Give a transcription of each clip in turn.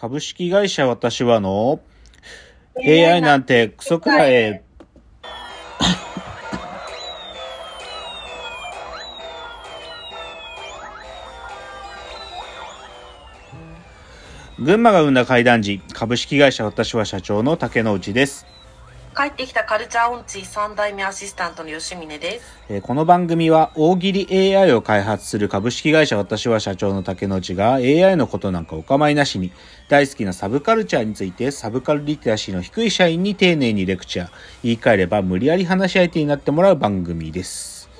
株式会社私はの AI なんてクソくらえ。群馬が生んだ怪談時、株式会社私は社長の竹之内です。帰ってきたカルチャーオンチ3代目アシスタントの吉峰です。えーこの番組は大喜利 AI を開発する株式会社私は社長の竹之内が AI のことなんかお構いなしに大好きなサブカルチャーについてサブカルリテラシーの低い社員に丁寧にレクチャー言い換えれば無理やり話し相手になってもらう番組です。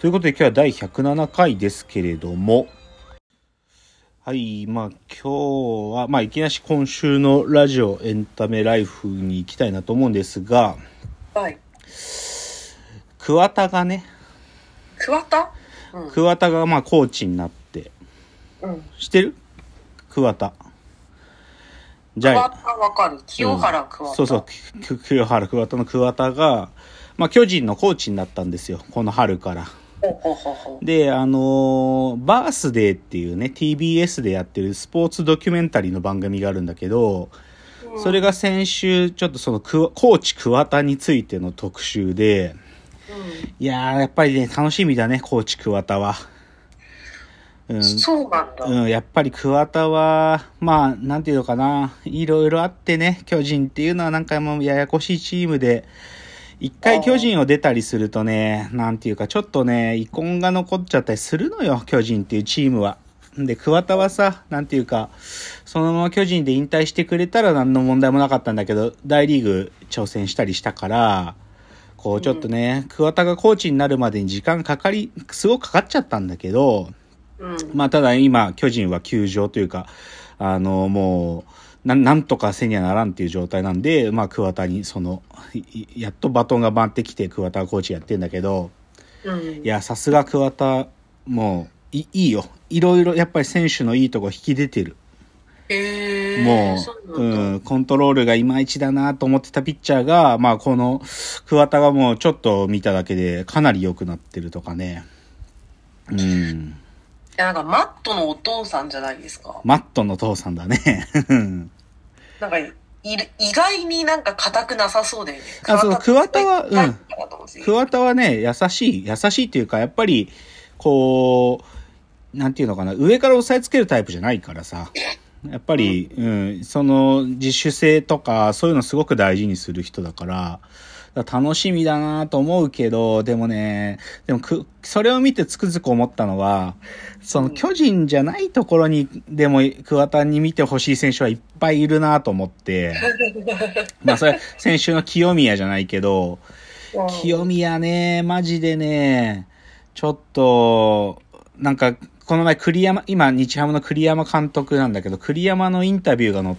ということで今日は第107回ですけれどもはい、まあ今日は、まあいきなし今週のラジオエンタメライフに行きたいなと思うんですが、はい。桑田がね、桑田？うん。桑田がまあコーチになって、うん。知ってる？桑田。じゃ桑田わかる。清原桑田。そうそう、く清原桑田の桑田が、まあ巨人のコーチになったんですよ。この春から。で、あのーバースデーっていうね、TBS でやってるスポーツドキュメンタリーの番組があるんだけど、それが先週、ちょっとそのコーチ桑田についての特集で、いやー、やっぱりね、楽しみだね、コーチ桑田は。ううんん。そうなんだ。うん、やっぱり桑田は、まあ、なんていうのかな、いろいろあってね、巨人っていうのはなんかもうややこしいチームで、一回巨人を出たりするとね、なんていうか、ちょっとね、遺恨が残っちゃったりするのよ、巨人っていうチームは。で、桑田はさ、なんていうか、そのまま巨人で引退してくれたら何の問題もなかったんだけど、大リーグ挑戦したりしたから、こうちょっとね、桑田がコーチになるまでに時間かかり、すごくかかっちゃったんだけど、うん。まあ、ただ今、巨人は休場というか、あの、もう、なんなんとかせにはならんっていう状態なんで、まあ、桑田に、その、いやっとバトンが回ってきて、桑田がコーチやってんだけど、うんい。や、さすが桑田、もう、いいいよ。いろいろ、やっぱり選手のいいとこ引き出てる。へえ。もそう。うん、コントロールがいまいちだなと思ってたピッチャーが、まあ、この、桑田がもうちょっと見ただけで、かなり良くなってるとかね。うん。いや、なんかマットのお父さんじゃないですか。マットの父さんだね。なんか、いる、意外になんか硬くなさそうだよね。あそう桑田はうん桑田はね、優しい、優しいっていうか、やっぱり、こう、なんていうのかな、上から押さえつけるタイプじゃないからさ。やっぱり、うん、その自主性とか、そういうのすごく大事にする人だから楽しみだなと思うけど、でもね、でもく、それを見てつくづく思ったのは、その巨人じゃないところに、でも桑田に見てほしい選手はいっぱいいるなと思って、まあそれ、先週の清宮じゃないけど、うん。清宮ね、マジでね、ちょっと、なんか、この前栗山、今日ハムの栗山監督なんだけど、栗山のインタビューがの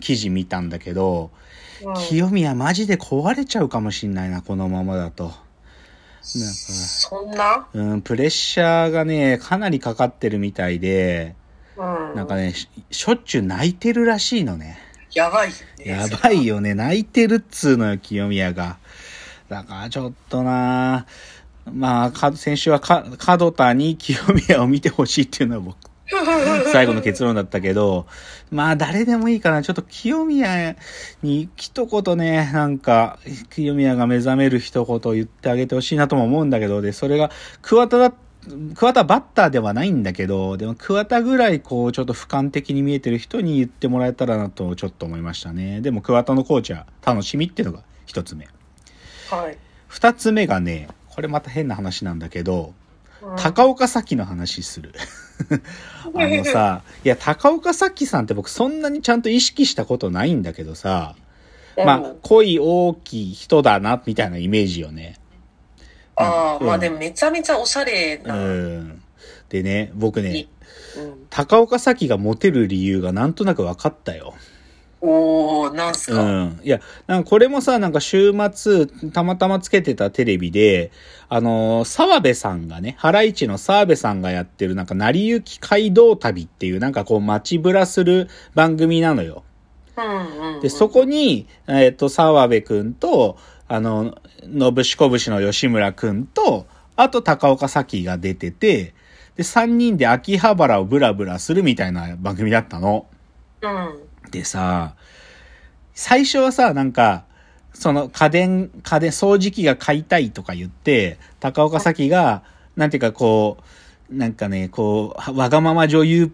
記事見たんだけど、うん清宮マジで壊れちゃうかもしんないな、このままだと。そんな？うん、プレッシャーがね、かなりかかってるみたいで、うん。なんかね、ししょっちゅう泣いてるらしいのね。やばいね。やばいよね。泣いてるっつうのよ、清宮が。だからちょっとなまあ、か先週はか、角田に清宮を見てほしいっていうのは僕、最後の結論だったけど、まあ誰でもいいかな。ちょっと清宮に一言ね、なんか、清宮が目覚める一言言ってあげてほしいなとも思うんだけど、で、それが、桑田だ、桑田バッターではないんだけど、でも桑田ぐらいこう、ちょっと俯瞰的に見えてる人に言ってもらえたらなとちょっと思いましたね。でも桑田のコーチは楽しみっていうのが一つ目。はい。二つ目がね、これまた変な話なんだけど、うん高岡早紀の話する。あのさ、いや、高岡早紀さんって僕そんなにちゃんと意識したことないんだけどさ、まあ、恋大きい人だな、みたいなイメージよね。ああ、うんまあでもめちゃめちゃおしゃれうな。ん。でね、僕ね、うん高岡早紀がモテる理由がなんとなく分かったよ。おー、なんすうか。ん。いや、なんかこれもさ、なんか週末、たまたまつけてたテレビで、あのー澤部さんがね、ハライチの澤部さんがやってる、なんか、成り行き街道旅っていう、なんかこう、街ぶらする番組なのよ。うんうんうん。で、そこに、えっ、と、澤部くんと、あの、のぶしこぶしの吉村くんと、あと高岡早紀が出てて、で、三人で秋葉原をブラブラするみたいな番組だったの。うん。でさ、最初はさ、なんか、その家電、家電、掃除機が買いたいとか言って、高岡早紀が、なんていうかこう、なんかね、こう、わがまま女優っ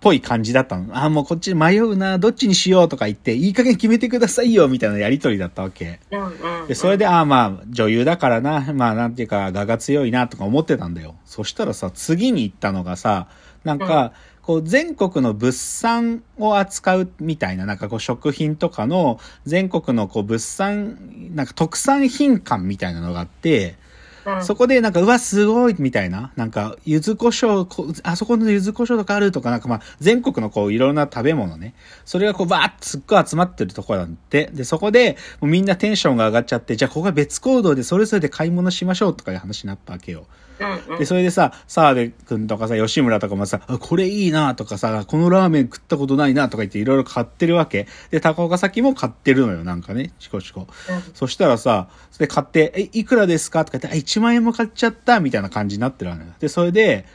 ぽい感じだったの。あ、もうこっち迷うな、どっちにしようとか言って、いい加減決めてくださいよ、みたいなやりとりだったわけ。うんうん。で、それで、ああまあ、女優だからな、まあ、なんていうか、我が強いな、とか思ってたんだよ。そしたらさ、次に行ったのがさ、なんか、こう、全国の物産を扱うみたいな、なんかこう、食品とかの、全国のこう、物産、なんか特産品館みたいなのがあって、うん、そこでなんか、うわ、すごいみたいな、なんか、柚子胡椒、こあそこの柚子胡椒とかあるとか、なんかまあ、全国のこう、いろんな食べ物ね。それがこう、バーッとすっごい集まってるところなんて。で、そこで、みんなテンションが上がっちゃって、じゃあここは別行動でそれぞれで買い物しましょうとかいう話になったわけよ。うんうん。で、それでさ、澤部くんとかさ、吉村とかもさ、あこれいいなとかさ、このラーメン食ったことないなとか言っていろいろ買ってるわけ。で、高岡崎も買ってるのよ、なんかね、チコチコ。そしたらさ、それで買って、え、いくらですかとか言って、あ、1万円も買っちゃったみたいな感じになってるわけよ。で、それで、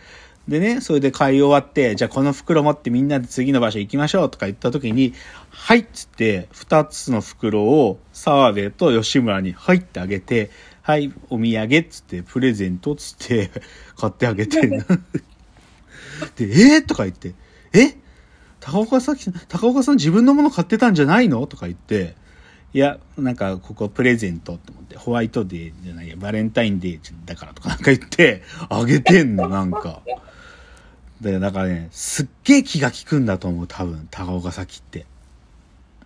でね、それで買い終わって、じゃあこの袋持ってみんなで次の場所行きましょうとか言った時に、はいっつって、二つの袋を澤部と吉村に入ってあげて、はい、お土産っつって、プレゼントっつって、買ってあげて。で、えー、とか言って、え？高岡さん、高岡さん自分のもの買ってたんじゃないの？とか言って、いや、なんか、ここプレゼントって思って、ホワイトデーじゃないや、バレンタインデーだからとかなんか言って、あげてんの、なんか。で、だからね、すっげえ気が利くんだと思う、多分、高岡崎って。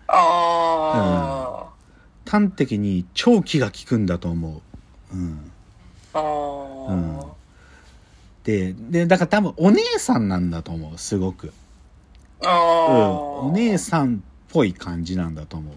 あ端的に超気が利くんだと思う。うん。あ。ああ。うんで、で、だから多分お姉さんなんだと思う、すごく。ああ。うん。お姉さんっぽい感じなんだと思う。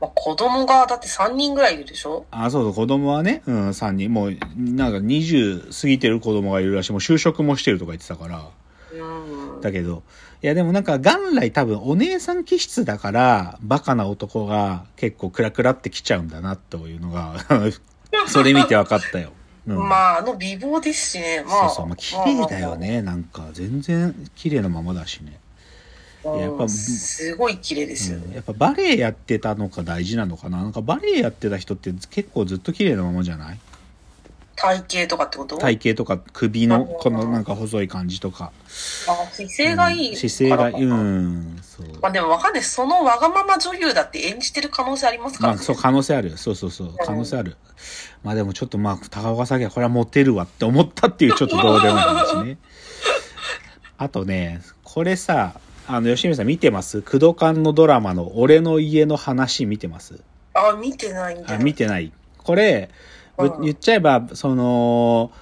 まあ、子供がだって3人ぐらいいるでしょ？あ、そうそう、子供はね、うん、3人、もう、なんか20過ぎてる子供がいるらしい。もう就職もしてるとか言ってたから。うん。だけど、いやでもなんか元来多分お姉さん気質だから、バカな男が結構クラクラってきちゃうんだなというのが、それ見て分かったよ。うん。まあ、あの美貌ですしね。まあ。そうそう、まあ綺麗だよね。なんか全然綺麗なままだしね。まあ。やっぱうんすごい綺麗ですようんね。やっぱバレエやってたのが大事なのかななんかバレエやってた人って結構ずっと綺麗なままじゃない？体型とかってこと？体型とか首のこのなんか細い感じとか。あ姿勢がいい、うん姿勢がいい。うん、そう。まあでもわかんない。そのわがまま女優だって演じてる可能性ありますからね。まあそう、可能性ある。そうそうそう。可能性ある。まあでもちょっとまあ、高岡早紀はこれはモテるわって思ったっていう ちょっとどうでもいい話ね。あとね、これさ、あの、吉見さん見てます？工藤館のドラマの俺の家の話見てます？あ、見てないんだあ、よ。見てない。これ、ぶうん言っちゃえば、その、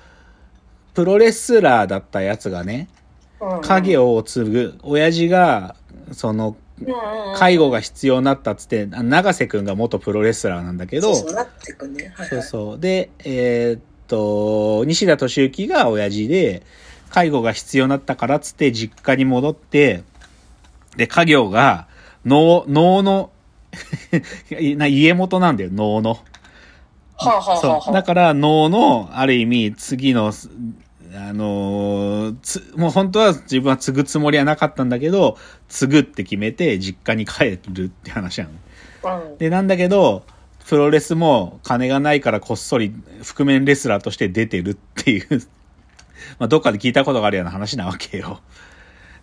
プロレスラーだったやつがね、うん家業を継ぐ、親父が、その、介護が必要になったっつって、あ永瀬くんが元プロレスラーなんだけど、そうそうなってくね。はいはい。そうそう。で、えーっと、西田敏行が親父で、介護が必要になったからっつって実家に戻って、で、家業が、能、能の、な家元なんだよ、能の。はあ、はそう。はあ、だから、能の、ある意味、次の、あのーつ、もう本当は自分は継ぐつもりはなかったんだけど、継ぐって決めて実家に帰るって話なの。うん。で、なんだけど、プロレスも金がないからこっそり覆面レスラーとして出てるっていう、まあどっかで聞いたことがあるような話なわけよ。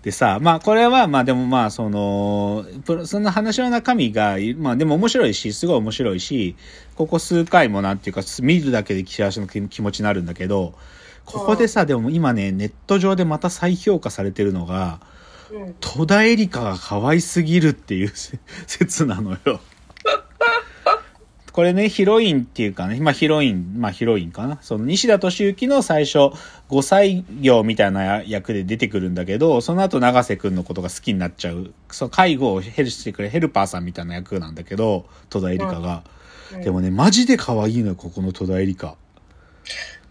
でさ、まあこれはまあでもまあその、その話の中身が、まあでも面白いし、すごい面白いし、ここ数回もなんていうか見るだけで幸せな気気持ちになるんだけど、ここでさ、でも今ね、ネット上でまた再評価されてるのが、うん。戸田恵梨香が可愛すぎるっていうせ 説なのよ。これね、ヒロインっていうかね、まあヒロイン、まあヒロインかな。その西田敏行の最初、5歳業みたいな役で出てくるんだけど、その後永瀬くんのことが好きになっちゃう、その介護をヘルしてくれるヘルパーさんみたいな役なんだけど、戸田恵梨香が。うんでもね、マジで可愛いのよ、ここの戸田恵梨香。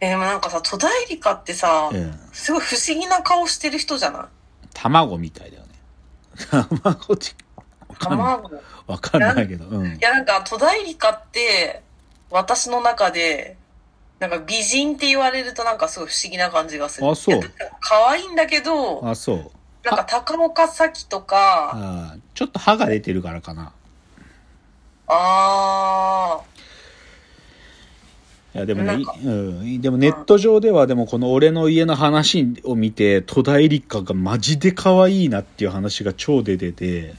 えでもなんかさ、戸田恵梨香ってさ、うん。すごい不思議な顔してる人じゃない？卵みたいだよね。卵って、わかんなわかんないけど、うん。やなんか戸田恵梨香って、私の中で、なんか美人って言われるとなんかすごい不思議な感じがする。あそう可愛いんだけど、あ、そう。なんか高岡早とか、あーちょっと歯が出てるからかな。あいや、でもね、うん、でもネット上ではでもこの俺の家の話を見て、戸田恵梨香がマジで可愛いなっていう話が超出てて、ー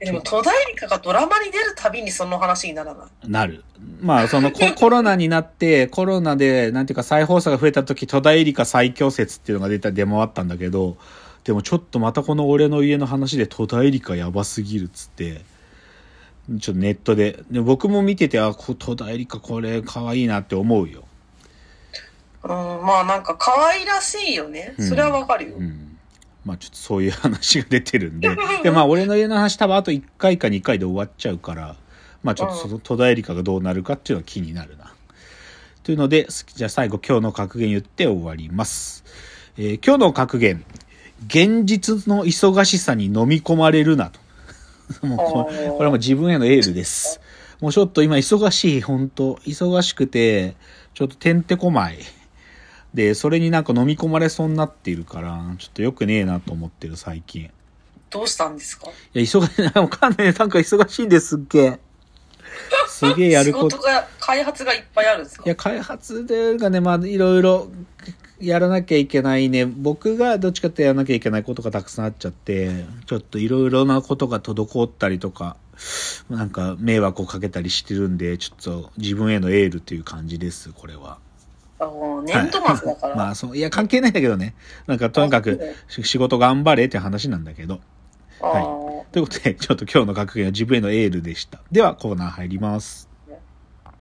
でも戸田恵梨香がドラマに出るたびにその話にならない。なる。まあ、そのコ コロナになって、コロナで、なんていうか再放送が増えた時、戸田恵梨香最強説っていうのが出た、出回ったんだけど、でもちょっとまたこの俺の家の話で戸田恵梨香やばすぎるっつって、ちょっとネットで、で僕も見てて、あ、こ戸田恵梨香これ可愛いなって思うよ。うん、まあなんか可愛らしいよね。それはわかるよ。うん。まあちょっとそういう話が出てるんで。で、まあ俺の家の話多分あと1回か2回で終わっちゃうから、まあちょっとその戸田恵梨香がどうなるかっていうのは気になるな。というので、じゃあ最後今日の格言言って終わります。えー今日の格言。現実の忙しさに飲み込まれるなと。もうこれこれはもう自分へのエールです。もうちょっと今忙しい、本当忙しくて、ちょっとてんてこまい。で、それになんか飲み込まれそうになっているから、ちょっとよくねえなと思ってる最近。いどうしたんですか？や、忙しい、わかんない。なんか忙しいんですっげえ。すげえやること仕事。が、開発がいっぱいあるんですか？いや、開発でがね、まあ、いろいろやらなきゃいけないね。僕がどっちかってやらなきゃいけないことがたくさんあっちゃって、ちょっといろいろなことが滞ったりとか、なんか迷惑をかけたりしてるんで、ちょっと自分へのエールという感じです、これは。あ年度末だから。まあ、そう、いや、関係ないんだけどね。なんか、とにかくし仕事頑張れって話なんだけど。あーということで、ちょっと今日の格言は自分へのエールでした。では、コーナー入ります。